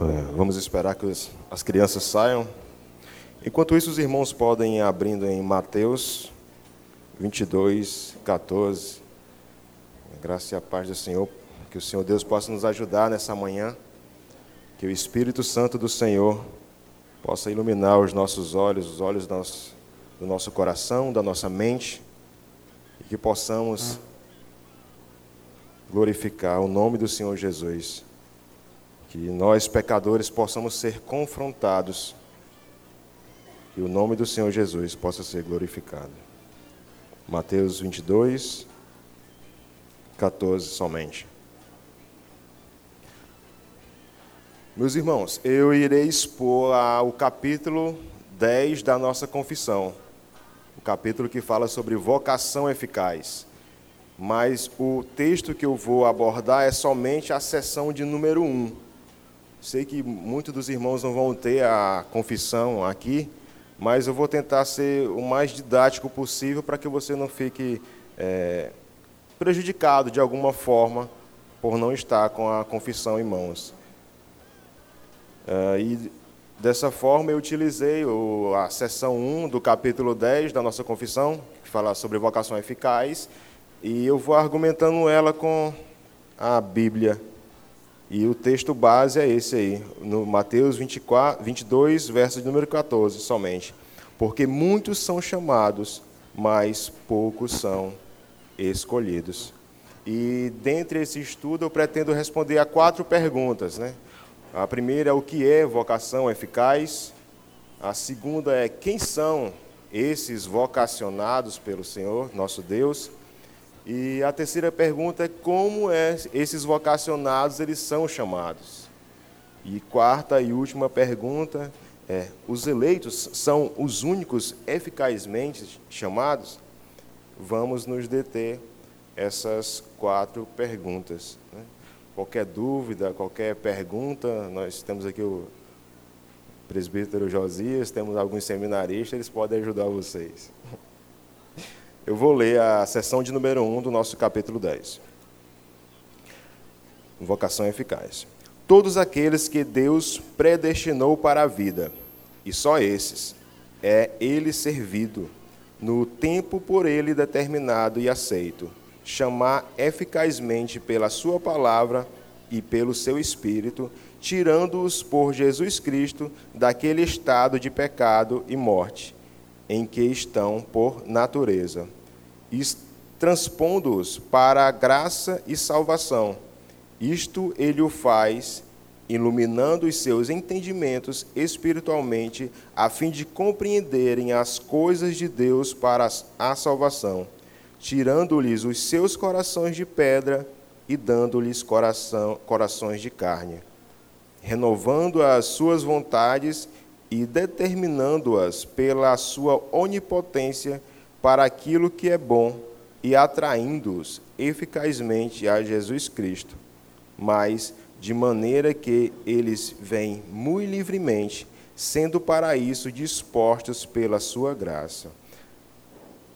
É, vamos esperar que as crianças saiam. Enquanto isso, os irmãos podem ir abrindo em Mateus 22, 14. Graça e a paz do Senhor. Que o Senhor Deus possa nos ajudar nessa manhã. Que o Espírito Santo do Senhor possa iluminar os nossos olhos, os olhos do nosso, do nosso coração, da nossa mente. E que possamos glorificar o nome do Senhor Jesus que nós, pecadores, possamos ser confrontados e o nome do Senhor Jesus possa ser glorificado. Mateus 22, 14 somente. Meus irmãos, eu irei expor o capítulo 10 da nossa confissão, o capítulo que fala sobre vocação eficaz. Mas o texto que eu vou abordar é somente a seção de número 1 Sei que muitos dos irmãos não vão ter a confissão aqui, mas eu vou tentar ser o mais didático possível para que você não fique é, prejudicado de alguma forma por não estar com a confissão em mãos. É, e dessa forma eu utilizei o, a seção 1 do capítulo 10 da nossa confissão, que fala sobre vocação eficaz, e eu vou argumentando ela com a Bíblia e o texto base é esse aí, no Mateus 24, 22, verso de número 14, somente. Porque muitos são chamados, mas poucos são escolhidos. E dentre esse estudo eu pretendo responder a quatro perguntas. Né? A primeira é o que é vocação eficaz. A segunda é quem são esses vocacionados pelo Senhor, nosso Deus. E a terceira pergunta é como é, esses vocacionados eles são chamados. E quarta e última pergunta é: os eleitos são os únicos eficazmente chamados? Vamos nos deter essas quatro perguntas. Né? Qualquer dúvida, qualquer pergunta, nós temos aqui o presbítero Josias, temos alguns seminaristas, eles podem ajudar vocês. Eu vou ler a sessão de número 1 do nosso capítulo 10. Vocação eficaz. Todos aqueles que Deus predestinou para a vida, e só esses, é ele servido, no tempo por ele determinado e aceito, chamar eficazmente pela sua palavra e pelo seu espírito, tirando-os por Jesus Cristo daquele estado de pecado e morte em que estão por natureza, e transpondo-os para a graça e salvação. Isto ele o faz, iluminando os seus entendimentos espiritualmente, a fim de compreenderem as coisas de Deus para a salvação, tirando-lhes os seus corações de pedra e dando-lhes corações de carne, renovando as suas vontades e determinando-as pela sua onipotência para aquilo que é bom e atraindo-os eficazmente a Jesus Cristo, mas de maneira que eles vêm muito livremente, sendo para isso dispostos pela sua graça.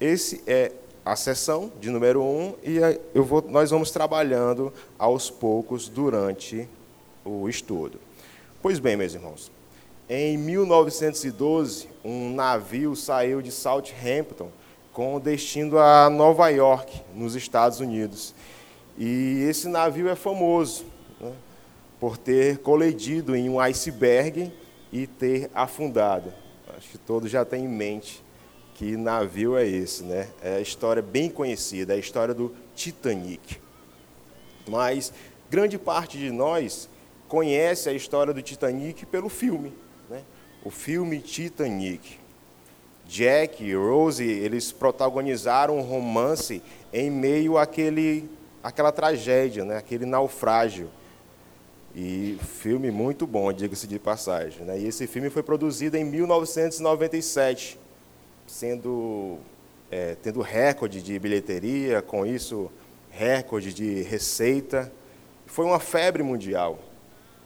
Esse é a sessão de número um e eu vou, nós vamos trabalhando aos poucos durante o estudo. Pois bem, meus irmãos, em 1912, um navio saiu de Southampton com destino a Nova York, nos Estados Unidos. E esse navio é famoso né, por ter colidido em um iceberg e ter afundado. Acho que todos já têm em mente que navio é esse, né? É a história bem conhecida, é a história do Titanic. Mas grande parte de nós conhece a história do Titanic pelo filme o filme Titanic. Jack e Rose, eles protagonizaram um romance em meio àquele, àquela tragédia, né? aquele naufrágio. E filme muito bom, diga-se de passagem. Né? E esse filme foi produzido em 1997, sendo, é, tendo recorde de bilheteria, com isso, recorde de receita. Foi uma febre mundial.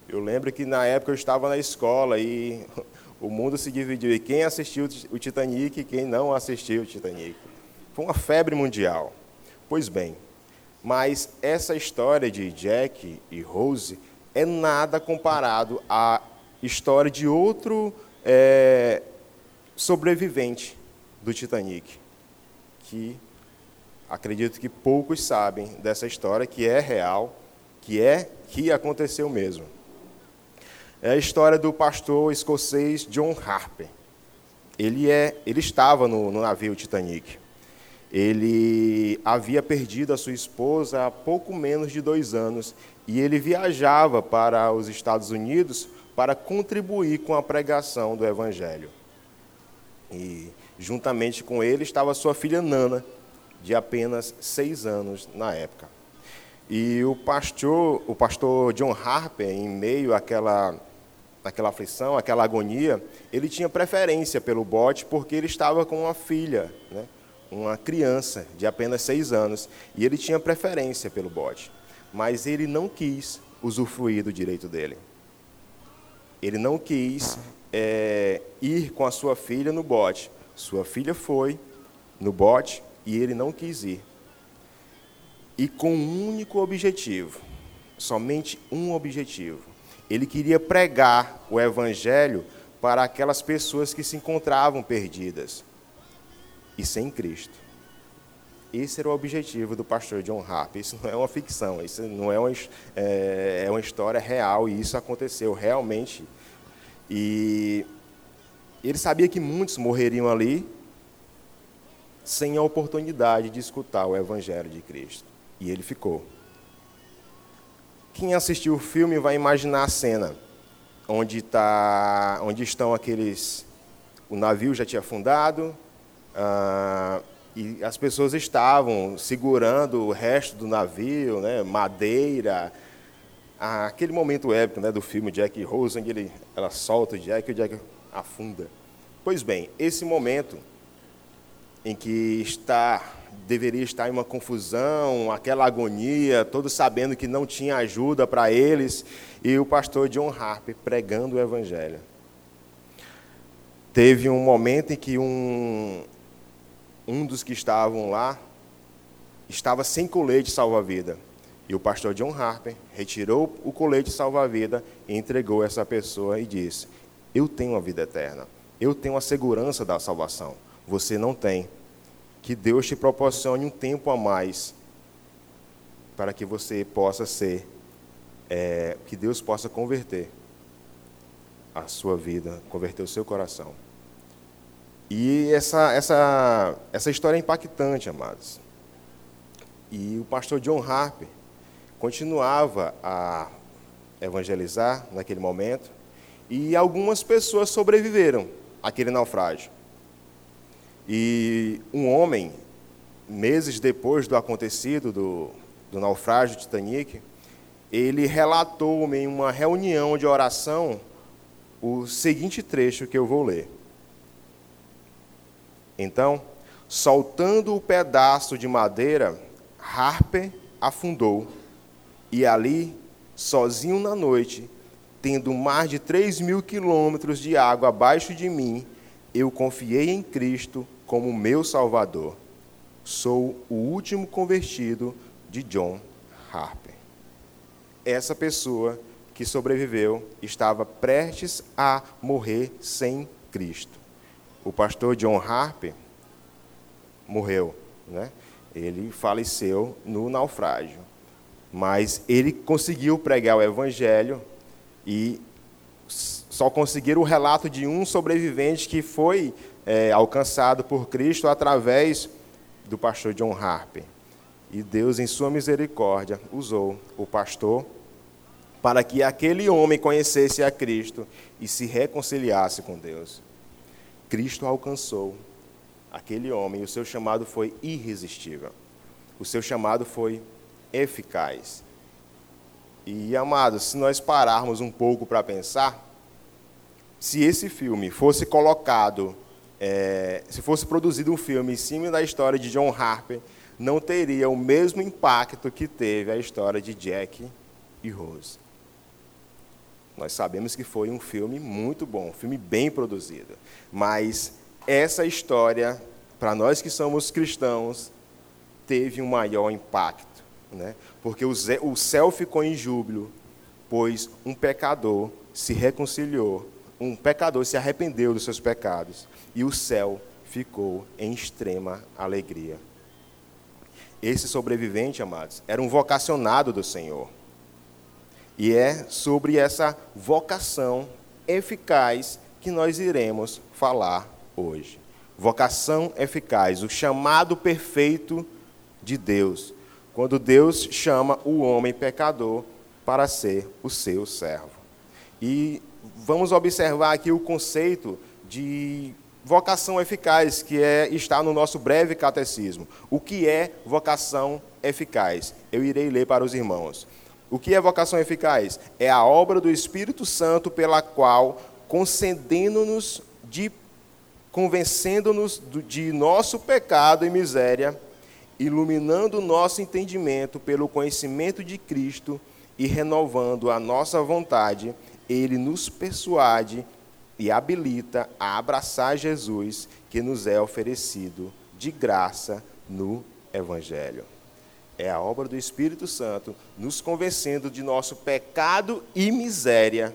Eu lembro que na época eu estava na escola e o mundo se dividiu e quem assistiu o Titanic e quem não assistiu o Titanic. Foi uma febre mundial. Pois bem, mas essa história de Jack e Rose é nada comparado à história de outro é, sobrevivente do Titanic, que acredito que poucos sabem dessa história, que é real, que é que aconteceu mesmo. É a história do pastor escocês John Harper. Ele, é, ele estava no, no navio Titanic. Ele havia perdido a sua esposa há pouco menos de dois anos e ele viajava para os Estados Unidos para contribuir com a pregação do Evangelho. E juntamente com ele estava sua filha Nana, de apenas seis anos na época. E o pastor, o pastor John Harper, em meio àquela, àquela aflição, àquela agonia, ele tinha preferência pelo bote porque ele estava com uma filha, né? uma criança de apenas seis anos, e ele tinha preferência pelo bote. Mas ele não quis usufruir do direito dele. Ele não quis é, ir com a sua filha no bote. Sua filha foi no bote e ele não quis ir. E com um único objetivo, somente um objetivo. Ele queria pregar o evangelho para aquelas pessoas que se encontravam perdidas e sem Cristo. Esse era o objetivo do pastor John Harper. Isso não é uma ficção, isso não é uma, é, é uma história real e isso aconteceu realmente. E ele sabia que muitos morreriam ali sem a oportunidade de escutar o Evangelho de Cristo. E ele ficou. Quem assistiu o filme vai imaginar a cena onde, tá, onde estão aqueles. O navio já tinha afundado, ah, e as pessoas estavam segurando o resto do navio, né, madeira. Ah, aquele momento épico né, do filme Jack Rose, onde ele, ela solta o Jack e o Jack afunda. Pois bem, esse momento em que está deveria estar em uma confusão, aquela agonia, todos sabendo que não tinha ajuda para eles, e o pastor John Harper pregando o evangelho. Teve um momento em que um, um dos que estavam lá estava sem colete salva-vida. E o pastor John Harper retirou o colete salva-vida e entregou essa pessoa e disse: Eu tenho a vida eterna. Eu tenho a segurança da salvação você não tem. Que Deus te proporcione um tempo a mais para que você possa ser, é, que Deus possa converter a sua vida, converter o seu coração. E essa, essa, essa história é impactante, amados. E o pastor John Harper continuava a evangelizar naquele momento, e algumas pessoas sobreviveram àquele naufrágio. E um homem, meses depois do acontecido do, do naufrágio de Titanic, ele relatou em uma reunião de oração o seguinte trecho que eu vou ler. Então, soltando o pedaço de madeira, Harper afundou, e ali, sozinho na noite, tendo mais de três mil quilômetros de água abaixo de mim, eu confiei em Cristo como meu Salvador. Sou o último convertido de John Harper. Essa pessoa que sobreviveu estava prestes a morrer sem Cristo. O pastor John Harper morreu, né? Ele faleceu no naufrágio, mas ele conseguiu pregar o evangelho e só conseguiram o relato de um sobrevivente que foi é, alcançado por Cristo através do pastor John Harper. E Deus, em sua misericórdia, usou o pastor para que aquele homem conhecesse a Cristo e se reconciliasse com Deus. Cristo alcançou aquele homem e o seu chamado foi irresistível. O seu chamado foi eficaz. E, amados, se nós pararmos um pouco para pensar, se esse filme fosse colocado, é, se fosse produzido um filme em cima da história de John Harper, não teria o mesmo impacto que teve a história de Jack e Rose. Nós sabemos que foi um filme muito bom, um filme bem produzido. Mas essa história, para nós que somos cristãos, teve um maior impacto. Né? Porque o céu ficou em júbilo pois um pecador se reconciliou, um pecador se arrependeu dos seus pecados, e o céu ficou em extrema alegria. Esse sobrevivente, amados, era um vocacionado do Senhor. E é sobre essa vocação eficaz que nós iremos falar hoje. Vocação eficaz, o chamado perfeito de Deus, quando Deus chama o homem pecador para ser o seu servo. E vamos observar aqui o conceito de vocação eficaz, que é, está no nosso breve catecismo. O que é vocação eficaz? Eu irei ler para os irmãos. O que é vocação eficaz? É a obra do Espírito Santo pela qual, concedendo-nos de convencendo-nos de nosso pecado e miséria, iluminando nosso entendimento pelo conhecimento de Cristo e renovando a nossa vontade, ele nos persuade e habilita a abraçar Jesus que nos é oferecido de graça no Evangelho. É a obra do Espírito Santo nos convencendo de nosso pecado e miséria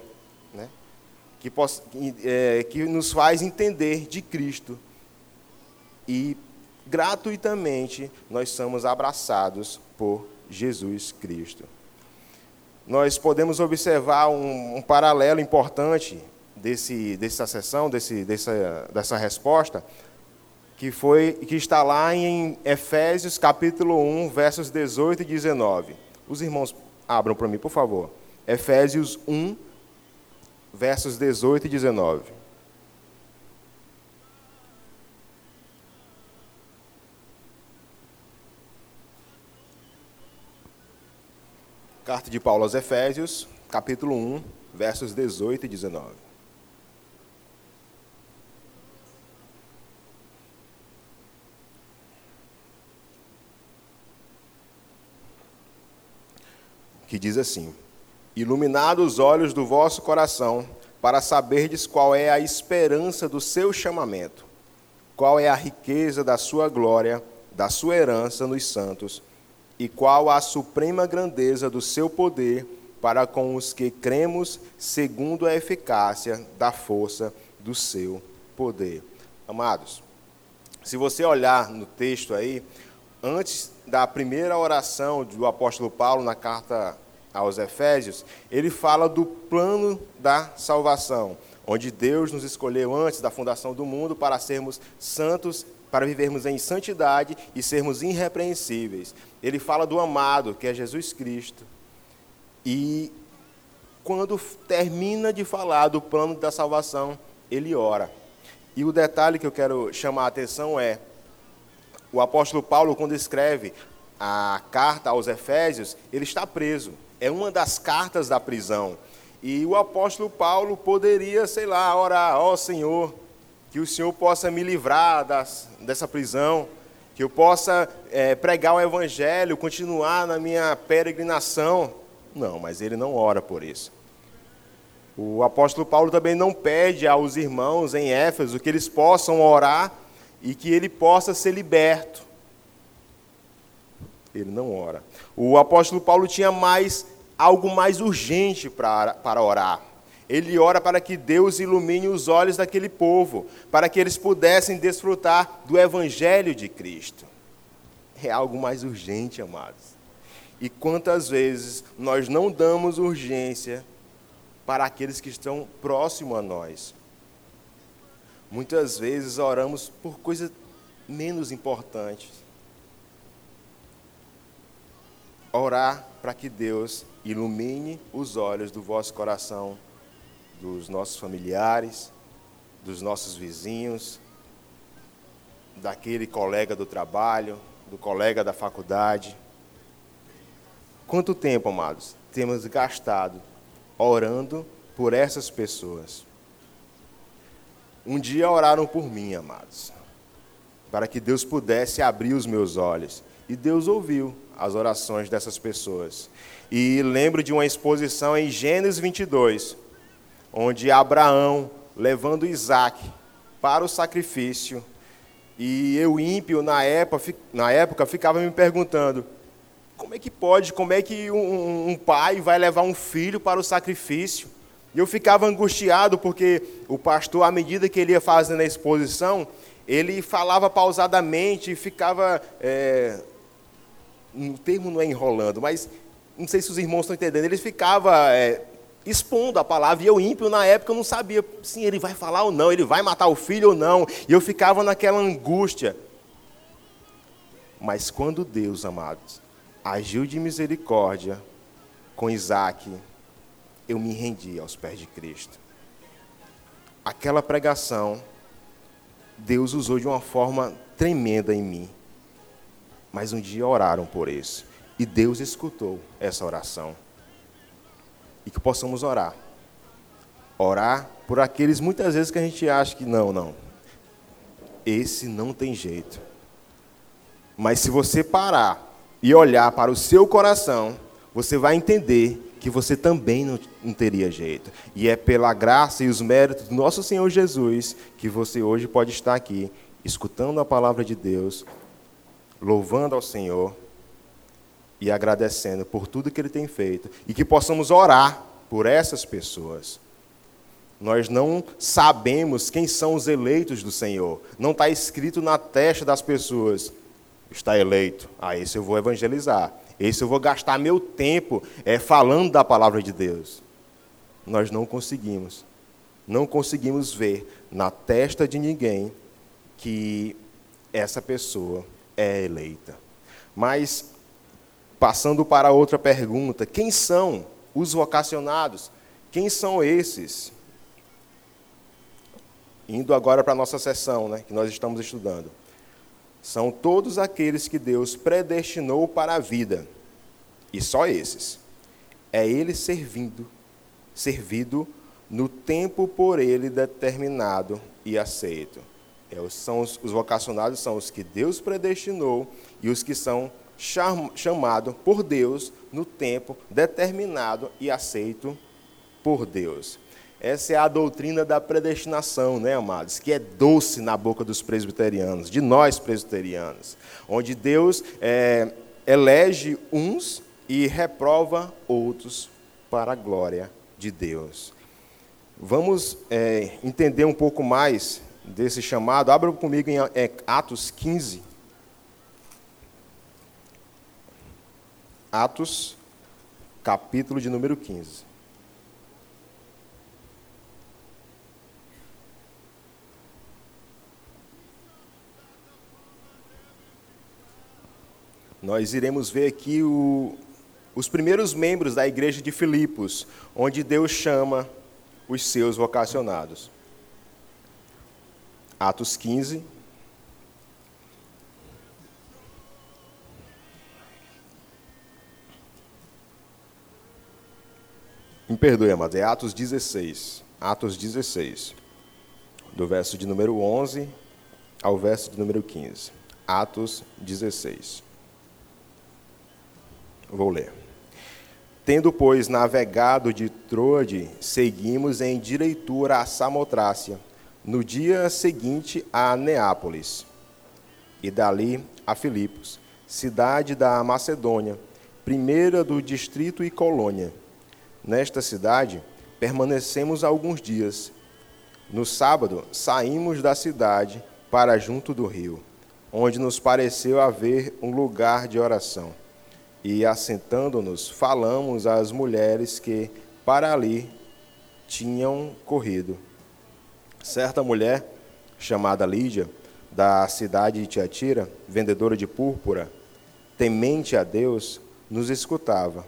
que, possa, é, que nos faz entender de Cristo. E gratuitamente nós somos abraçados por Jesus Cristo. Nós podemos observar um, um paralelo importante desse, dessa sessão, desse, dessa, dessa resposta, que, foi, que está lá em Efésios capítulo 1, versos 18 e 19. Os irmãos abram para mim, por favor. Efésios 1, versos 18 e 19. Carta de Paulo aos Efésios, capítulo 1, versos 18 e 19. Que diz assim: iluminado os olhos do vosso coração, para saberdes qual é a esperança do seu chamamento, qual é a riqueza da sua glória, da sua herança nos santos, e qual a suprema grandeza do seu poder para com os que cremos, segundo a eficácia da força do seu poder. Amados, se você olhar no texto aí, antes da primeira oração do apóstolo Paulo na carta aos Efésios, ele fala do plano da salvação, onde Deus nos escolheu antes da fundação do mundo para sermos santos, para vivermos em santidade e sermos irrepreensíveis. Ele fala do amado, que é Jesus Cristo. E quando termina de falar do plano da salvação, ele ora. E o detalhe que eu quero chamar a atenção é: o apóstolo Paulo, quando escreve a carta aos Efésios, ele está preso é uma das cartas da prisão. E o apóstolo Paulo poderia, sei lá, orar, ó oh, Senhor, que o Senhor possa me livrar das, dessa prisão, que eu possa é, pregar o Evangelho, continuar na minha peregrinação. Não, mas ele não ora por isso. O apóstolo Paulo também não pede aos irmãos em Éfeso que eles possam orar e que ele possa ser liberto. Ele não ora. O apóstolo Paulo tinha mais algo mais urgente para, para orar. Ele ora para que Deus ilumine os olhos daquele povo, para que eles pudessem desfrutar do evangelho de Cristo. É algo mais urgente, amados. E quantas vezes nós não damos urgência para aqueles que estão próximo a nós? Muitas vezes oramos por coisas menos importantes orar para que Deus ilumine os olhos do vosso coração, dos nossos familiares, dos nossos vizinhos, daquele colega do trabalho, do colega da faculdade. Quanto tempo, amados, temos gastado orando por essas pessoas? Um dia oraram por mim, amados, para que Deus pudesse abrir os meus olhos. E Deus ouviu as orações dessas pessoas. E lembro de uma exposição em Gênesis 22, onde Abraão, levando Isaac para o sacrifício, e eu ímpio, na época, na época ficava me perguntando, Como é que pode? Como é que um, um pai vai levar um filho para o sacrifício? E eu ficava angustiado porque o pastor, à medida que ele ia fazendo a exposição, ele falava pausadamente e ficava. É, o termo não é enrolando, mas não sei se os irmãos estão entendendo. Ele ficava é, expondo a palavra e eu, ímpio, na época, eu não sabia se ele vai falar ou não, ele vai matar o filho ou não. E eu ficava naquela angústia. Mas quando Deus, amados, agiu de misericórdia com Isaac, eu me rendi aos pés de Cristo. Aquela pregação, Deus usou de uma forma tremenda em mim. Mas um dia oraram por isso. E Deus escutou essa oração. E que possamos orar. Orar por aqueles muitas vezes que a gente acha que não, não. Esse não tem jeito. Mas se você parar e olhar para o seu coração, você vai entender que você também não, teria jeito. E é pela graça e os méritos do nosso Senhor Jesus que você hoje pode estar aqui, escutando a palavra de Deus, louvando ao Senhor e agradecendo por tudo que Ele tem feito. E que possamos orar por essas pessoas. Nós não sabemos quem são os eleitos do Senhor. Não está escrito na testa das pessoas. Está eleito. Ah, esse eu vou evangelizar. Esse eu vou gastar meu tempo é, falando da palavra de Deus. Nós não conseguimos. Não conseguimos ver na testa de ninguém que essa pessoa é eleita. Mas, passando para outra pergunta: quem são os vocacionados? Quem são esses? Indo agora para a nossa sessão, né, que nós estamos estudando são todos aqueles que Deus predestinou para a vida. E só esses. É ele servindo, servido no tempo por ele determinado e aceito. É, são os, os vocacionados são os que Deus predestinou e os que são cham, chamados por Deus no tempo determinado e aceito por Deus. Essa é a doutrina da predestinação, né, amados? Que é doce na boca dos presbiterianos, de nós presbiterianos, onde Deus é, elege uns e reprova outros para a glória de Deus. Vamos é, entender um pouco mais desse chamado. Abra comigo em é, Atos 15. Atos, capítulo de número 15. nós iremos ver aqui o, os primeiros membros da igreja de Filipos, onde Deus chama os seus vocacionados. Atos 15. Me perdoe, amados, é Atos 16. Atos 16. Do verso de número 11 ao verso de número 15. Atos 16. Vou ler. Tendo, pois, navegado de Troade, seguimos em direitura a Samotrácia, no dia seguinte a Neápolis, e dali a Filipos, cidade da Macedônia, primeira do distrito e colônia. Nesta cidade permanecemos alguns dias. No sábado saímos da cidade para junto do rio, onde nos pareceu haver um lugar de oração e assentando-nos, falamos às mulheres que para ali tinham corrido. Certa mulher, chamada Lídia, da cidade de Tiatira, vendedora de púrpura, temente a Deus, nos escutava.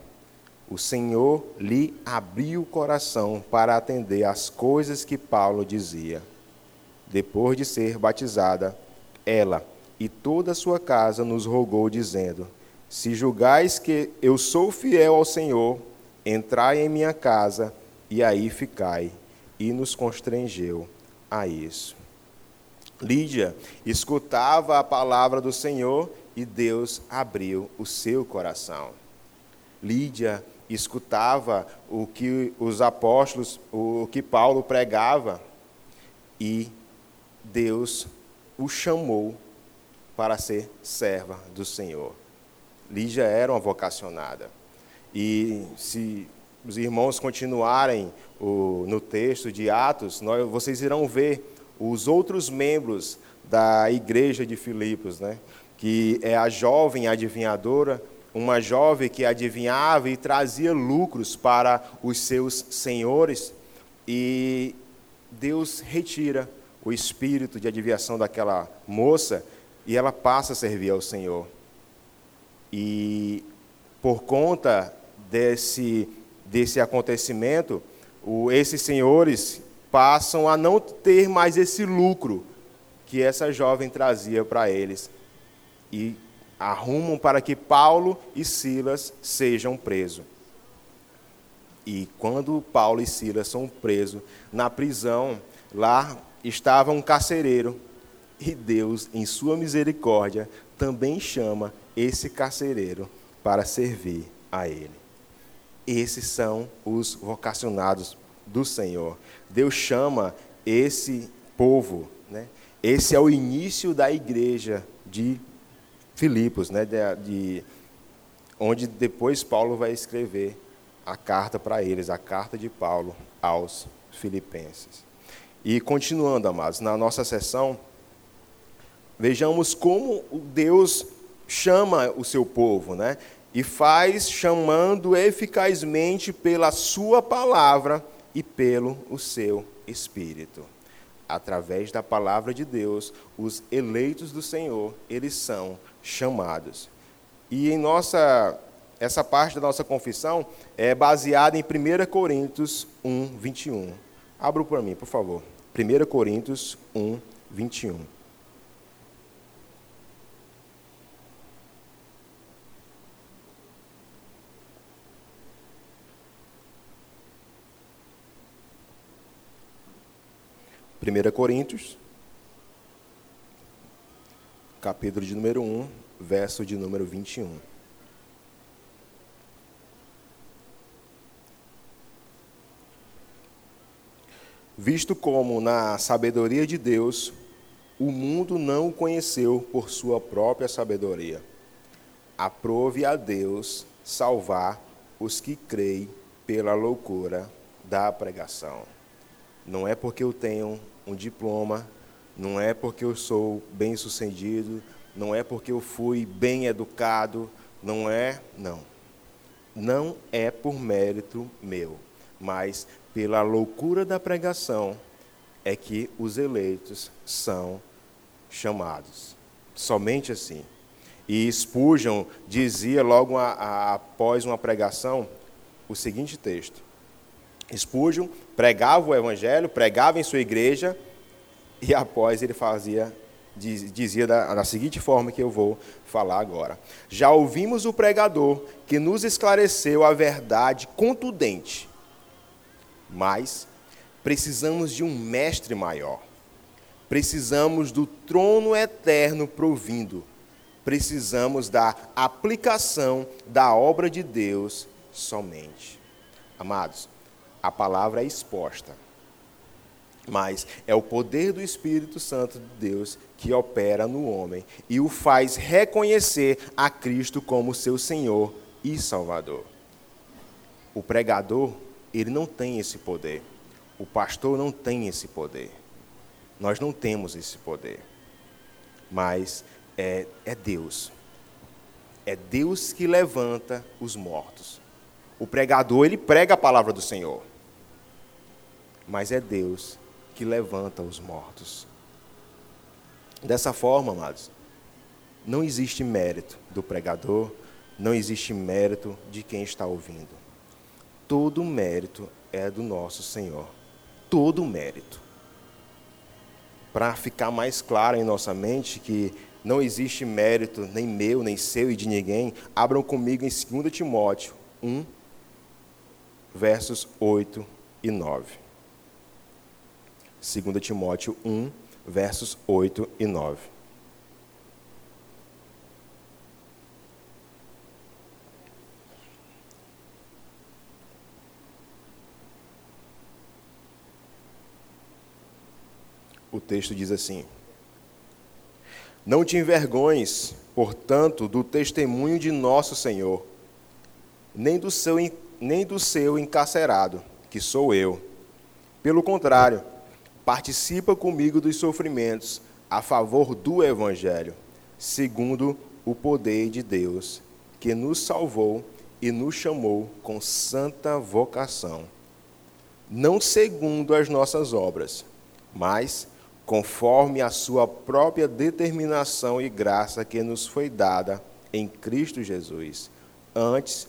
O Senhor lhe abriu o coração para atender às coisas que Paulo dizia. Depois de ser batizada, ela e toda a sua casa nos rogou, dizendo: se julgais que eu sou fiel ao Senhor, entrai em minha casa e aí ficai. E nos constrangeu a isso. Lídia escutava a palavra do Senhor e Deus abriu o seu coração. Lídia escutava o que os apóstolos, o que Paulo pregava e Deus o chamou para ser serva do Senhor. Lígia era uma vocacionada. E se os irmãos continuarem o, no texto de Atos, nós, vocês irão ver os outros membros da igreja de Filipos, né? que é a jovem adivinhadora, uma jovem que adivinhava e trazia lucros para os seus senhores, e Deus retira o espírito de adivinhação daquela moça e ela passa a servir ao Senhor. E por conta desse, desse acontecimento, o, esses senhores passam a não ter mais esse lucro que essa jovem trazia para eles. E arrumam para que Paulo e Silas sejam presos. E quando Paulo e Silas são presos na prisão, lá estava um carcereiro, e Deus, em sua misericórdia, também chama esse carcereiro para servir a ele. Esses são os vocacionados do Senhor. Deus chama esse povo, né? Esse é o início da igreja de Filipos, né? De, de onde depois Paulo vai escrever a carta para eles, a carta de Paulo aos filipenses. E continuando, amados, na nossa sessão, vejamos como Deus chama o seu povo, né? E faz chamando eficazmente pela sua palavra e pelo o seu espírito. Através da palavra de Deus, os eleitos do Senhor, eles são chamados. E em nossa essa parte da nossa confissão é baseada em 1 Coríntios 1, 21. Abra para mim, por favor. 1 Coríntios 1, 21. 1 Coríntios, capítulo de número 1, verso de número 21. Visto como, na sabedoria de Deus, o mundo não o conheceu por sua própria sabedoria. Aprove a Deus salvar os que creem pela loucura da pregação. Não é porque eu tenho um diploma, não é porque eu sou bem sucedido, não é porque eu fui bem educado, não é, não. Não é por mérito meu, mas pela loucura da pregação é que os eleitos são chamados. Somente assim. E Spurgeon dizia logo a, a, após uma pregação o seguinte texto: Spurgeon pregava o evangelho, pregava em sua igreja, e após ele fazia, dizia da, da seguinte forma que eu vou falar agora. Já ouvimos o pregador que nos esclareceu a verdade contundente, mas precisamos de um mestre maior. Precisamos do trono eterno provindo. Precisamos da aplicação da obra de Deus somente. Amados, a palavra é exposta. Mas é o poder do Espírito Santo de Deus que opera no homem e o faz reconhecer a Cristo como seu Senhor e Salvador. O pregador, ele não tem esse poder. O pastor não tem esse poder. Nós não temos esse poder. Mas é, é Deus. É Deus que levanta os mortos. O pregador, ele prega a palavra do Senhor mas é Deus que levanta os mortos. Dessa forma, amados, não existe mérito do pregador, não existe mérito de quem está ouvindo. Todo mérito é do nosso Senhor. Todo mérito. Para ficar mais claro em nossa mente que não existe mérito nem meu, nem seu e de ninguém, abram comigo em 2 Timóteo 1, versos 8 e 9. 2 Timóteo 1, versos 8 e 9. O texto diz assim: Não te envergonhes, portanto, do testemunho de nosso Senhor, nem do seu, nem do seu encarcerado, que sou eu. Pelo contrário, participa comigo dos sofrimentos a favor do Evangelho, segundo o poder de Deus, que nos salvou e nos chamou com santa vocação, não segundo as nossas obras, mas conforme a sua própria determinação e graça que nos foi dada em Cristo Jesus, antes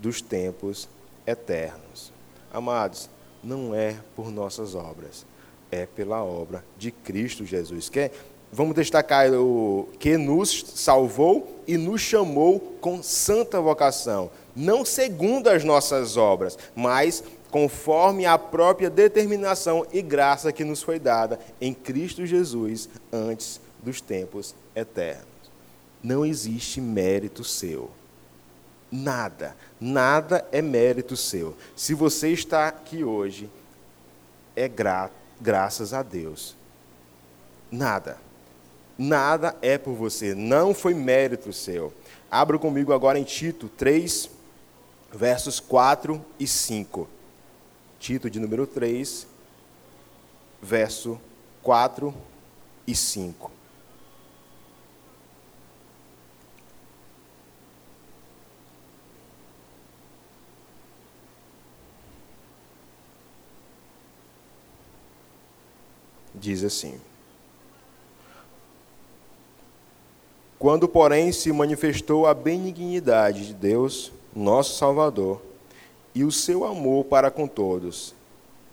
dos tempos eternos. Amados, não é por nossas obras, é pela obra de Cristo Jesus. Que vamos destacar o que nos salvou e nos chamou com santa vocação, não segundo as nossas obras, mas conforme a própria determinação e graça que nos foi dada em Cristo Jesus antes dos tempos eternos. Não existe mérito seu. Nada, nada é mérito seu. Se você está aqui hoje, é grato graças a Deus. Nada. Nada é por você, não foi mérito seu. Abra comigo agora em Tito 3, versos 4 e 5. Tito de número 3, verso 4 e 5. Diz assim: Quando, porém, se manifestou a benignidade de Deus, nosso Salvador, e o seu amor para com todos,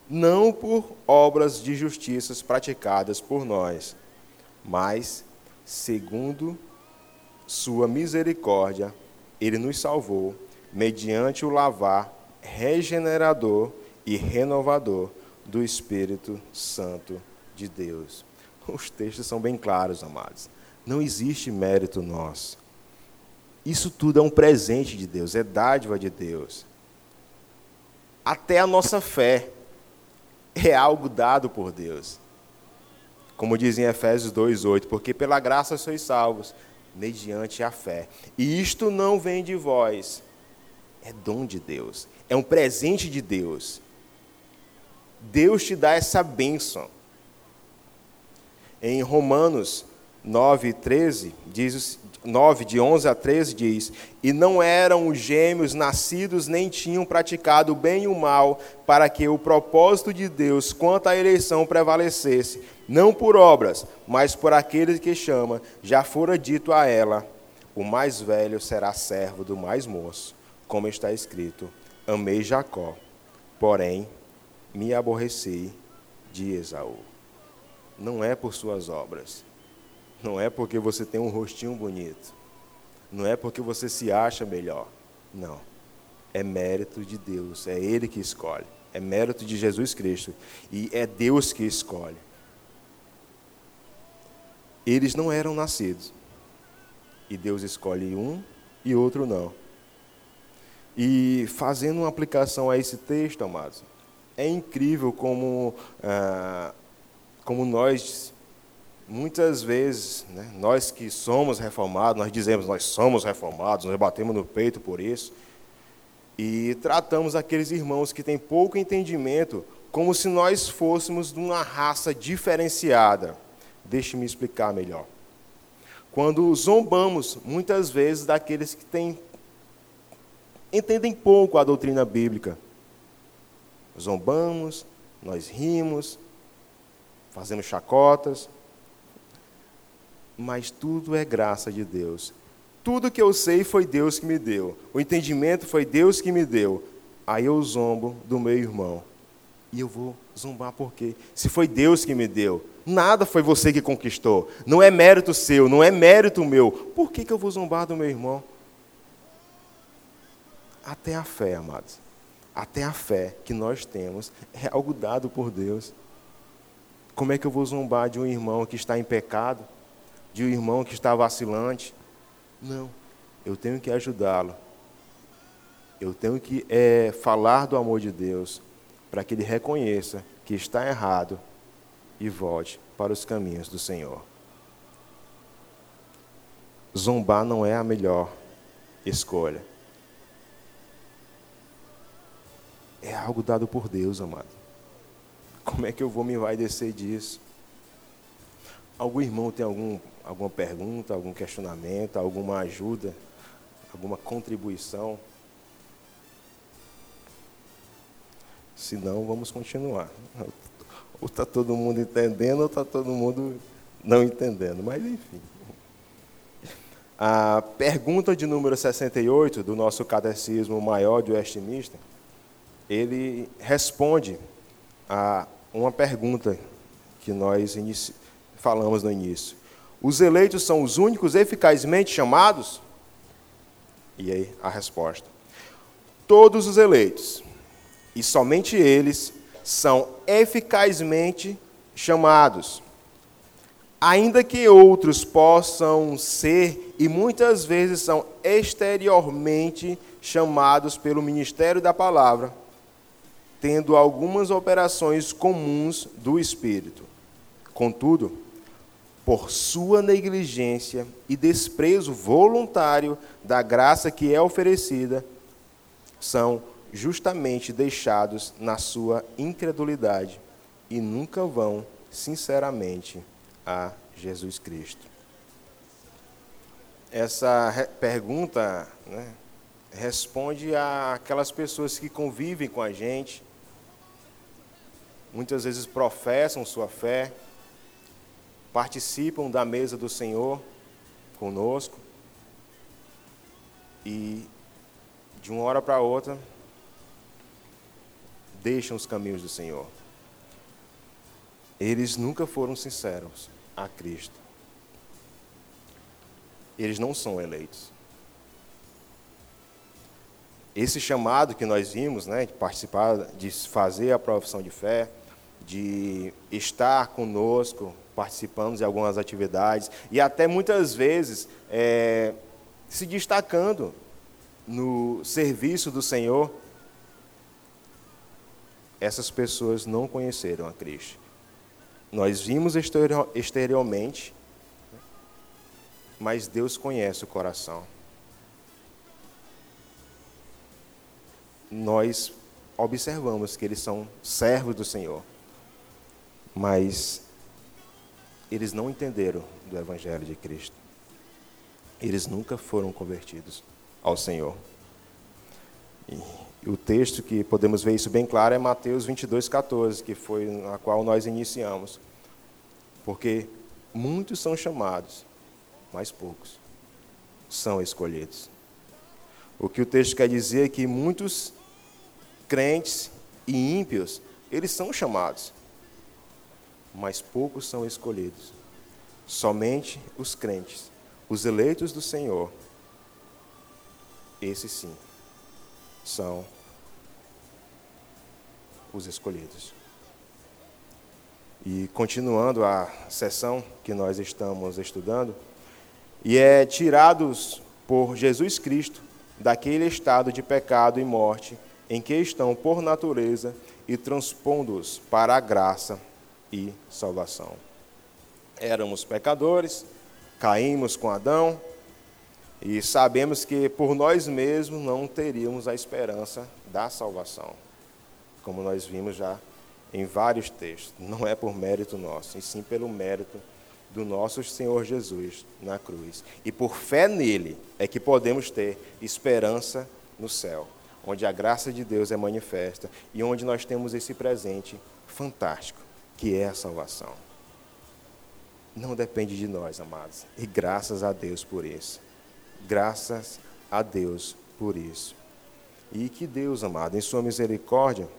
não por obras de justiças praticadas por nós, mas segundo sua misericórdia, ele nos salvou mediante o lavar regenerador e renovador do Espírito Santo de Deus. Os textos são bem claros, amados. Não existe mérito nosso. Isso tudo é um presente de Deus, é dádiva de Deus. Até a nossa fé é algo dado por Deus. Como diz em Efésios 2:8, porque pela graça sois salvos mediante a fé. E isto não vem de vós, é dom de Deus, é um presente de Deus. Deus te dá essa bênção. Em Romanos 9, 13, diz, 9, de 11 a 13, diz: E não eram os gêmeos nascidos, nem tinham praticado o bem e o mal, para que o propósito de Deus quanto à eleição prevalecesse, não por obras, mas por aqueles que chama, já fora dito a ela: O mais velho será servo do mais moço, como está escrito: Amei Jacó, porém me aborreci de Esaú não é por suas obras. Não é porque você tem um rostinho bonito. Não é porque você se acha melhor. Não. É mérito de Deus. É Ele que escolhe. É mérito de Jesus Cristo. E é Deus que escolhe. Eles não eram nascidos. E Deus escolhe um e outro não. E fazendo uma aplicação a esse texto, amados, é incrível como ah, como nós, muitas vezes, né, nós que somos reformados, nós dizemos nós somos reformados, nós batemos no peito por isso, e tratamos aqueles irmãos que têm pouco entendimento como se nós fôssemos de uma raça diferenciada. Deixe-me explicar melhor. Quando zombamos, muitas vezes, daqueles que têm, entendem pouco a doutrina bíblica, zombamos, nós rimos, fazendo chacotas. Mas tudo é graça de Deus. Tudo que eu sei foi Deus que me deu. O entendimento foi Deus que me deu. Aí eu zombo do meu irmão. E eu vou zombar por quê? Se foi Deus que me deu, nada foi você que conquistou. Não é mérito seu, não é mérito meu. Por que, que eu vou zombar do meu irmão? Até a fé, amados. Até a fé que nós temos é algo dado por Deus. Como é que eu vou zombar de um irmão que está em pecado? De um irmão que está vacilante? Não, eu tenho que ajudá-lo. Eu tenho que é, falar do amor de Deus para que ele reconheça que está errado e volte para os caminhos do Senhor. zombar não é a melhor escolha. É algo dado por Deus, amado. Como é que eu vou me descer disso? Algum irmão tem algum, alguma pergunta, algum questionamento, alguma ajuda, alguma contribuição? Se não, vamos continuar. Ou está todo mundo entendendo, ou está todo mundo não entendendo. Mas, enfim. A pergunta de número 68 do nosso Catecismo Maior de Westminster, ele responde a uma pergunta que nós falamos no início. Os eleitos são os únicos eficazmente chamados? E aí a resposta. Todos os eleitos, e somente eles, são eficazmente chamados ainda que outros possam ser e muitas vezes são exteriormente chamados pelo ministério da palavra, tendo algumas operações comuns do espírito. Contudo, por sua negligência e desprezo voluntário da graça que é oferecida, são justamente deixados na sua incredulidade e nunca vão sinceramente a Jesus Cristo. Essa pergunta né, responde àquelas pessoas que convivem com a gente, muitas vezes professam sua fé, participam da mesa do Senhor conosco e de uma hora para outra deixam os caminhos do Senhor. Eles nunca foram sinceros a Cristo. Eles não são eleitos. Esse chamado que nós vimos, né, de participar, de fazer a profissão de fé, de estar conosco, participando de algumas atividades e até muitas vezes é, se destacando no serviço do Senhor, essas pessoas não conheceram a Cristo. Nós vimos exteriormente, mas Deus conhece o coração. Nós observamos que eles são servos do Senhor, mas eles não entenderam do Evangelho de Cristo. Eles nunca foram convertidos ao Senhor. E o texto que podemos ver isso bem claro é Mateus 22, 14, que foi na qual nós iniciamos. Porque muitos são chamados, mas poucos são escolhidos. O que o texto quer dizer é que muitos crentes e ímpios, eles são chamados, mas poucos são escolhidos. Somente os crentes, os eleitos do Senhor, esses sim, são os escolhidos. E continuando a sessão que nós estamos estudando, e é tirados por Jesus Cristo daquele estado de pecado e morte em que estão por natureza e transpondo-os para a graça e salvação. Éramos pecadores, caímos com Adão e sabemos que por nós mesmos não teríamos a esperança da salvação como nós vimos já em vários textos. Não é por mérito nosso, e sim pelo mérito do nosso Senhor Jesus na cruz. E por fé nele é que podemos ter esperança no céu, onde a graça de Deus é manifesta e onde nós temos esse presente fantástico, que é a salvação. Não depende de nós, amados, e graças a Deus por isso. Graças a Deus por isso. E que Deus, amado, em Sua misericórdia,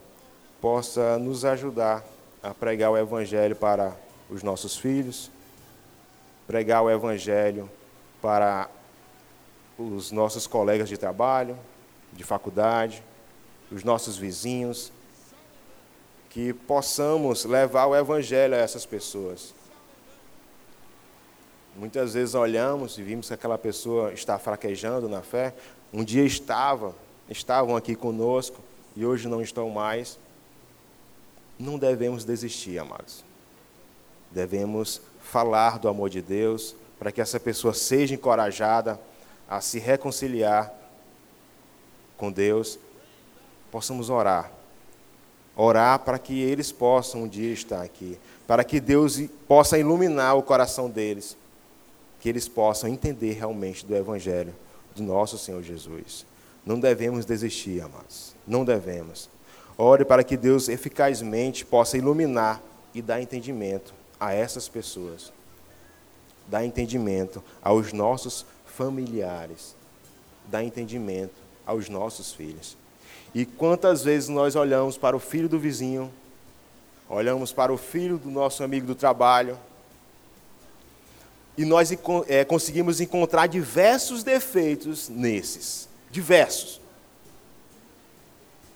possa nos ajudar a pregar o Evangelho para os nossos filhos, pregar o Evangelho para os nossos colegas de trabalho, de faculdade, os nossos vizinhos, que possamos levar o Evangelho a essas pessoas. Muitas vezes olhamos e vimos que aquela pessoa está fraquejando na fé. Um dia estava, estavam aqui conosco e hoje não estão mais não devemos desistir, amados. Devemos falar do amor de Deus, para que essa pessoa seja encorajada a se reconciliar com Deus, possamos orar. Orar para que eles possam um dia estar aqui, para que Deus possa iluminar o coração deles, que eles possam entender realmente do Evangelho do nosso Senhor Jesus. Não devemos desistir, amados. Não devemos. Ore para que Deus eficazmente possa iluminar e dar entendimento a essas pessoas. Dar entendimento aos nossos familiares. Dar entendimento aos nossos filhos. E quantas vezes nós olhamos para o filho do vizinho, olhamos para o filho do nosso amigo do trabalho, e nós é, conseguimos encontrar diversos defeitos nesses. Diversos.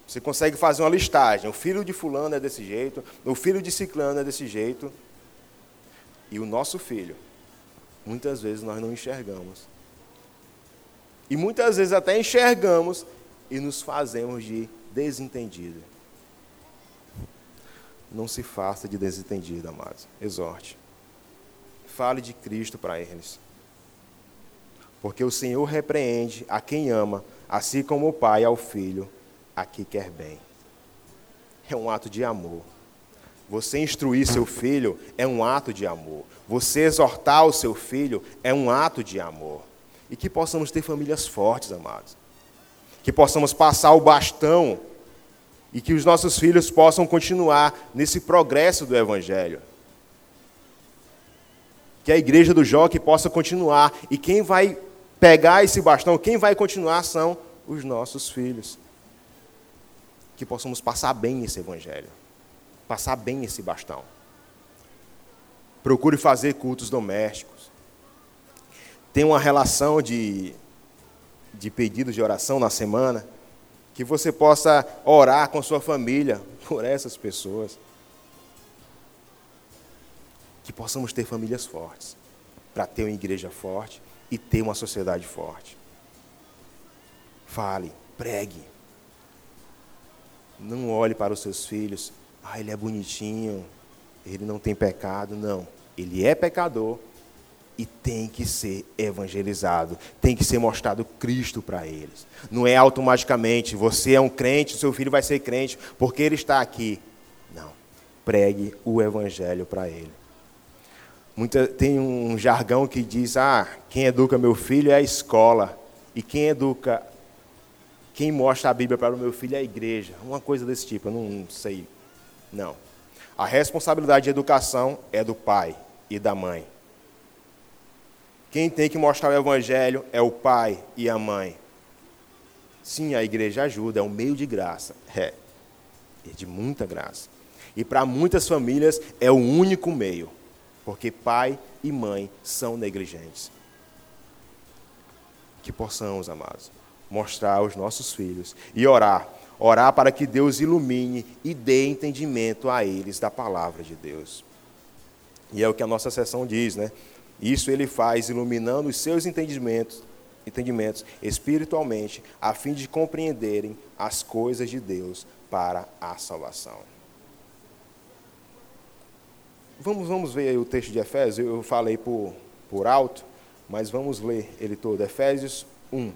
Você consegue fazer uma listagem. O filho de fulano é desse jeito, o filho de ciclano é desse jeito. E o nosso filho, muitas vezes nós não enxergamos. E muitas vezes até enxergamos e nos fazemos de desentendido. Não se faça de desentendido, amados. Exorte. Fale de Cristo para eles. Porque o Senhor repreende a quem ama, assim como o Pai ao Filho, a quem quer bem. É um ato de amor. Você instruir seu filho é um ato de amor. Você exortar o seu filho é um ato de amor e que possamos ter famílias fortes, amados. Que possamos passar o bastão e que os nossos filhos possam continuar nesse progresso do Evangelho. Que a igreja do Jó possa continuar e quem vai pegar esse bastão, quem vai continuar são os nossos filhos. Que possamos passar bem esse Evangelho, passar bem esse bastão. Procure fazer cultos domésticos tem uma relação de, de pedidos de oração na semana, que você possa orar com sua família por essas pessoas. Que possamos ter famílias fortes, para ter uma igreja forte e ter uma sociedade forte. Fale, pregue. Não olhe para os seus filhos, ah, ele é bonitinho, ele não tem pecado. Não, ele é pecador, e tem que ser evangelizado, tem que ser mostrado Cristo para eles. Não é automaticamente, você é um crente, seu filho vai ser crente porque ele está aqui. Não. Pregue o evangelho para ele. Muita, tem um jargão que diz: ah, quem educa meu filho é a escola, e quem educa, quem mostra a Bíblia para o meu filho é a igreja. Uma coisa desse tipo, eu não sei. Não. A responsabilidade de educação é do pai e da mãe. Quem tem que mostrar o evangelho é o pai e a mãe. Sim, a igreja ajuda, é um meio de graça. É, é de muita graça. E para muitas famílias é o único meio, porque pai e mãe são negligentes. Que possamos, amados, mostrar aos nossos filhos e orar. Orar para que Deus ilumine e dê entendimento a eles da palavra de Deus. E é o que a nossa sessão diz, né? Isso ele faz iluminando os seus entendimentos, entendimentos espiritualmente, a fim de compreenderem as coisas de Deus para a salvação. Vamos, vamos ver o texto de Efésios, eu falei por, por alto, mas vamos ler ele todo. Efésios 1.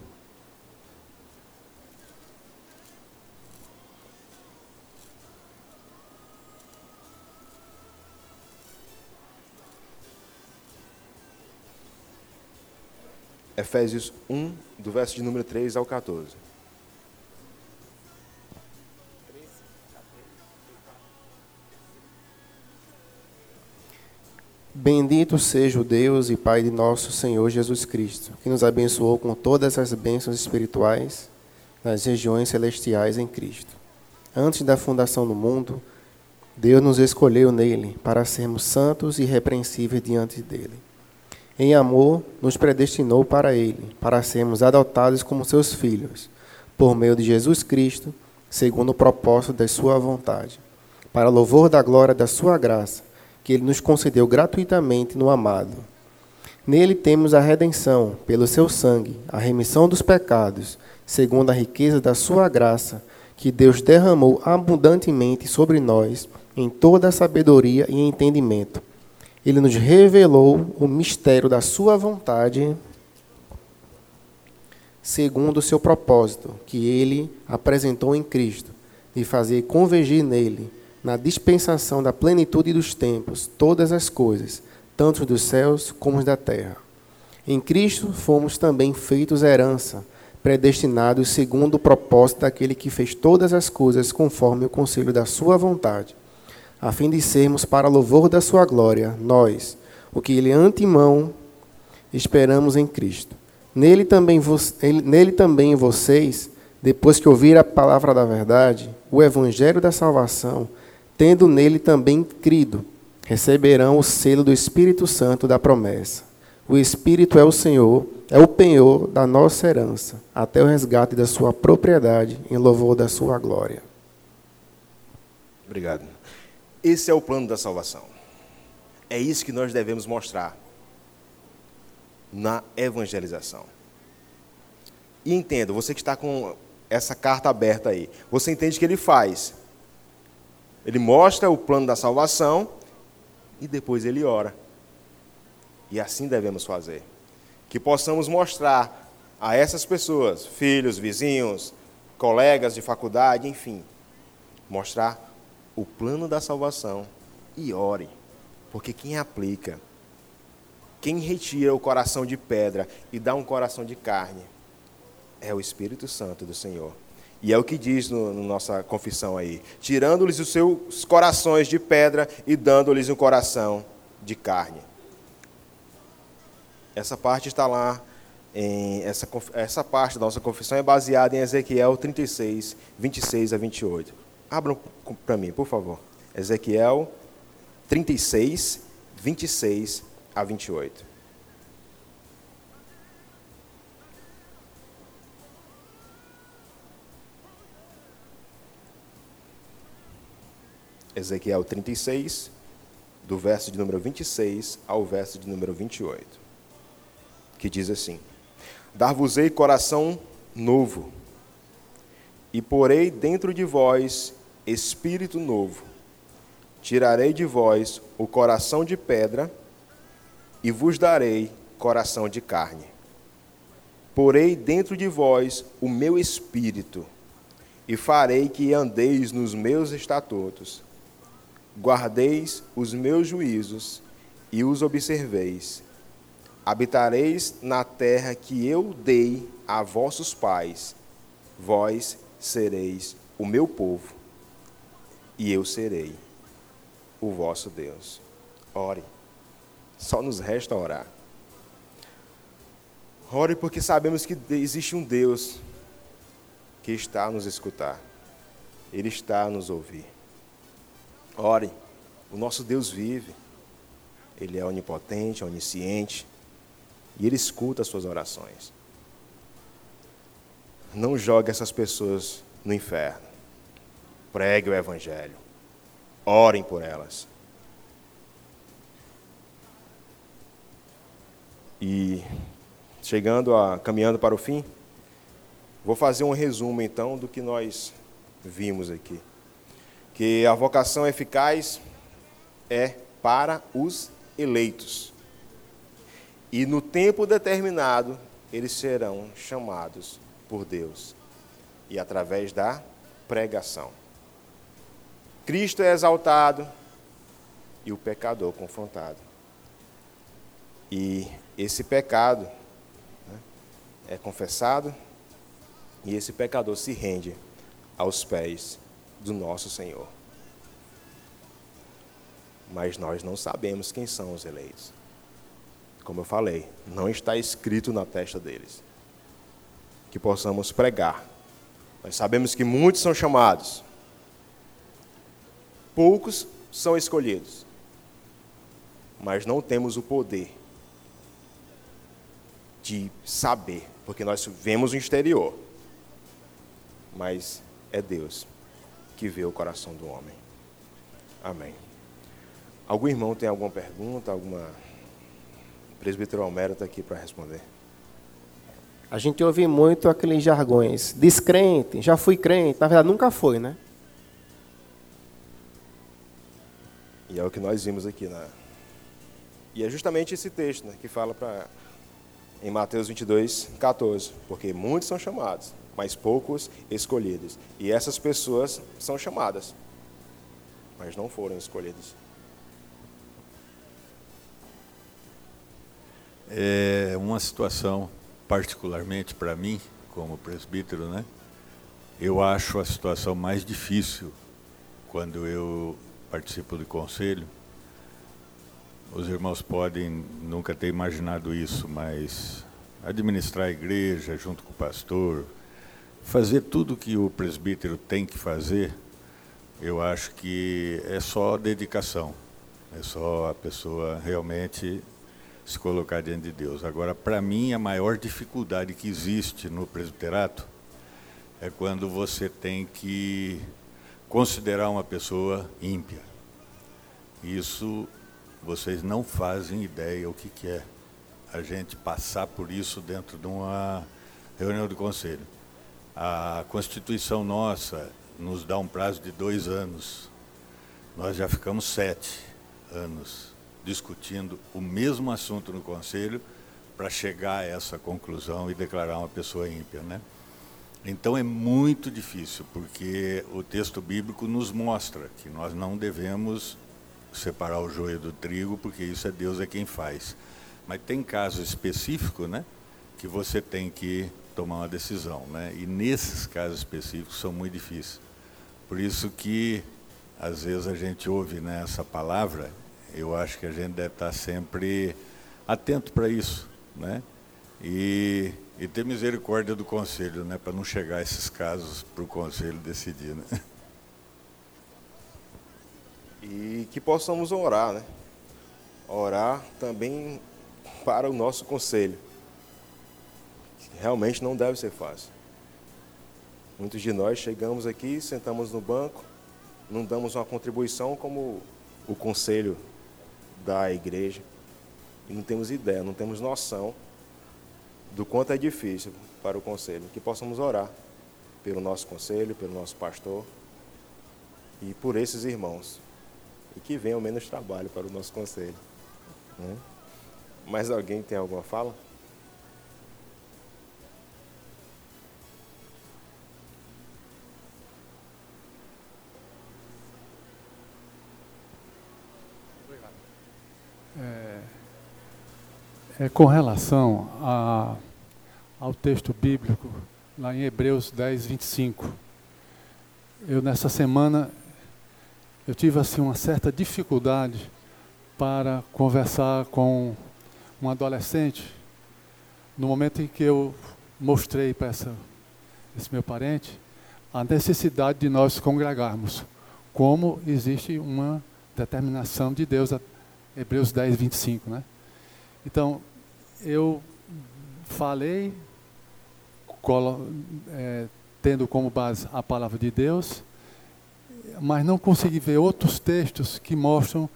Efésios 1, do verso de número 3 ao 14. Bendito seja o Deus e Pai de nosso Senhor Jesus Cristo, que nos abençoou com todas as bênçãos espirituais nas regiões celestiais em Cristo. Antes da fundação do mundo, Deus nos escolheu nele para sermos santos e irrepreensíveis diante dele em amor, nos predestinou para Ele, para sermos adotados como seus filhos, por meio de Jesus Cristo, segundo o propósito da Sua vontade, para louvor da glória da Sua graça, que Ele nos concedeu gratuitamente no amado. Nele temos a redenção, pelo Seu sangue, a remissão dos pecados, segundo a riqueza da Sua graça, que Deus derramou abundantemente sobre nós, em toda a sabedoria e entendimento ele nos revelou o mistério da sua vontade, segundo o seu propósito, que ele apresentou em Cristo, de fazer convergir nele, na dispensação da plenitude dos tempos, todas as coisas, tanto dos céus como da terra. Em Cristo fomos também feitos herança, predestinados segundo o propósito daquele que fez todas as coisas conforme o conselho da sua vontade a fim de sermos para louvor da sua glória, nós, o que ele antemão esperamos em Cristo. Nele também, nele também vocês, depois que ouviram a palavra da verdade, o evangelho da salvação, tendo nele também crido, receberão o selo do Espírito Santo da promessa. O Espírito é o Senhor, é o penhor da nossa herança, até o resgate da sua propriedade, em louvor da sua glória. Obrigado. Esse é o plano da salvação. É isso que nós devemos mostrar na evangelização. E entenda, você que está com essa carta aberta aí, você entende que ele faz. Ele mostra o plano da salvação e depois ele ora. E assim devemos fazer. Que possamos mostrar a essas pessoas, filhos, vizinhos, colegas de faculdade, enfim, mostrar o plano da salvação e ore, porque quem aplica, quem retira o coração de pedra e dá um coração de carne, é o Espírito Santo do Senhor. E é o que diz na no nossa confissão aí: tirando-lhes os seus corações de pedra e dando-lhes um coração de carne. Essa parte está lá, em, essa, essa parte da nossa confissão é baseada em Ezequiel 36, 26 a 28. Abram para mim, por favor. Ezequiel 36, 26 a 28. Ezequiel 36, do verso de número 26 ao verso de número 28, que diz assim: Dar-vos-ei coração novo, e porei dentro de vós espírito novo. Tirarei de vós o coração de pedra e vos darei coração de carne. Porei dentro de vós o meu espírito e farei que andeis nos meus estatutos, guardeis os meus juízos e os observeis. Habitareis na terra que eu dei a vossos pais, vós sereis o meu povo e eu serei o vosso Deus. Ore. Só nos resta orar. Ore porque sabemos que existe um Deus que está a nos escutar. Ele está a nos ouvir. Ore. O nosso Deus vive. Ele é onipotente, onisciente. E Ele escuta as suas orações. Não jogue essas pessoas no inferno pregue o Evangelho. Orem por elas. E chegando a caminhando para o fim, vou fazer um resumo então do que nós vimos aqui. Que a vocação eficaz é para os eleitos. E no tempo determinado, eles serão chamados por Deus. E através da pregação. Cristo é exaltado e o pecador confrontado. E esse pecado né, é confessado e esse pecador se rende aos pés do nosso Senhor. Mas nós não sabemos quem são os eleitos. Como eu falei, não está escrito na testa deles. Que possamos pregar. Nós sabemos que muitos são chamados, poucos são escolhidos, mas não temos o poder de saber, porque nós vemos o exterior, mas é Deus que vê o coração do homem. Amém. Algum irmão tem alguma pergunta, alguma. O presbítero Almero está aqui para responder. A gente ouve muito aqueles jargões. Descrente, já fui crente. Na verdade, nunca foi, né? E é o que nós vimos aqui na, E é justamente esse texto né, que fala para em Mateus 22, 14, porque muitos são chamados, mas poucos escolhidos. E essas pessoas são chamadas, mas não foram escolhidas. É uma situação, particularmente para mim, como presbítero, né? Eu acho a situação mais difícil quando eu participo do conselho, os irmãos podem nunca ter imaginado isso, mas administrar a igreja junto com o pastor, fazer tudo que o presbítero tem que fazer, eu acho que é só dedicação, é só a pessoa realmente se colocar diante de Deus. Agora, para mim, a maior dificuldade que existe no presbiterato é quando você tem que considerar uma pessoa ímpia. Isso vocês não fazem ideia o que, que é a gente passar por isso dentro de uma reunião do conselho. A Constituição nossa nos dá um prazo de dois anos. Nós já ficamos sete anos discutindo o mesmo assunto no conselho para chegar a essa conclusão e declarar uma pessoa ímpia, né? Então é muito difícil, porque o texto bíblico nos mostra que nós não devemos separar o joio do trigo, porque isso é Deus é quem faz. Mas tem casos específicos, né, que você tem que tomar uma decisão, né? E nesses casos específicos são muito difíceis. Por isso que às vezes a gente ouve né, palavra, eu acho que a gente deve estar sempre atento para isso, né? E, e ter misericórdia do conselho, né, para não chegar esses casos para o conselho decidir, né? e que possamos orar, né? Orar também para o nosso conselho. Realmente não deve ser fácil. Muitos de nós chegamos aqui, sentamos no banco, não damos uma contribuição como o conselho da igreja. E não temos ideia, não temos noção do quanto é difícil para o conselho. Que possamos orar pelo nosso conselho, pelo nosso pastor e por esses irmãos e que venham menos trabalho para o nosso conselho. Né? Mais alguém tem alguma fala? É, com relação a, ao texto bíblico, lá em Hebreus 10, 25. Eu, nessa semana, eu tive assim uma certa dificuldade para conversar com um adolescente no momento em que eu mostrei para essa, esse meu parente a necessidade de nós congregarmos, como existe uma determinação de Deus, Hebreus 10, 25. Né? Então, eu falei, colo, é, tendo como base a palavra de Deus, mas não consegui ver outros textos que mostram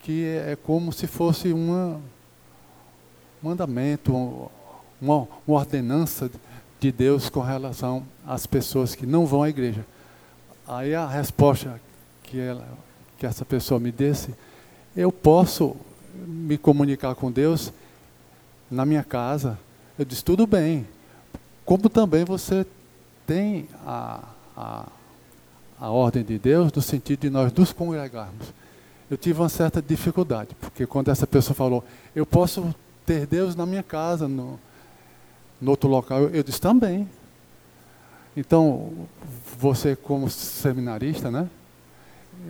que é como se fosse uma, um mandamento, uma, uma ordenança de Deus com relação às pessoas que não vão à igreja. Aí a resposta que, ela, que essa pessoa me desse, eu posso me comunicar com Deus na minha casa. Eu disse, tudo bem. Como também você tem a, a a ordem de Deus no sentido de nós nos congregarmos. Eu tive uma certa dificuldade, porque quando essa pessoa falou, eu posso ter Deus na minha casa, no, no outro local, eu, eu disse também. Então, você como seminarista, né?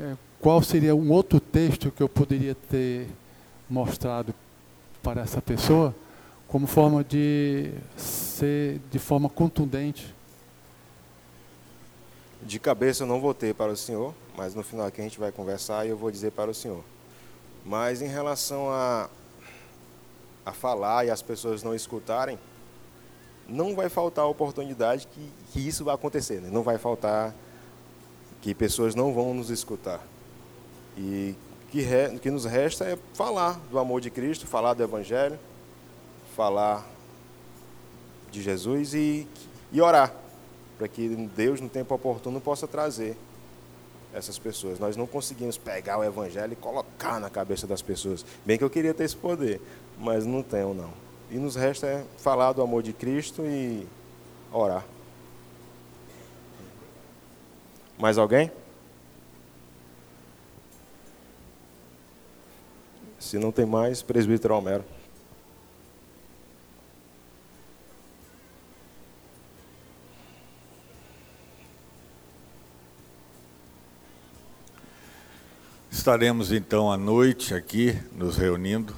É, qual seria um outro texto que eu poderia ter mostrado para essa pessoa como forma de ser de forma contundente de cabeça eu não vou ter para o senhor, mas no final aqui a gente vai conversar e eu vou dizer para o senhor. Mas em relação a, a falar e as pessoas não escutarem, não vai faltar a oportunidade que, que isso vai acontecer. Né? Não vai faltar que pessoas não vão nos escutar. E que, re, que nos resta é falar do amor de Cristo, falar do Evangelho, falar de Jesus e, e orar para que Deus, no tempo oportuno, possa trazer essas pessoas. Nós não conseguimos pegar o evangelho e colocar na cabeça das pessoas. Bem que eu queria ter esse poder, mas não tenho não. E nos resta é falar do amor de Cristo e orar. Mais alguém? Se não tem mais, presbítero Homero. Estaremos então à noite aqui nos reunindo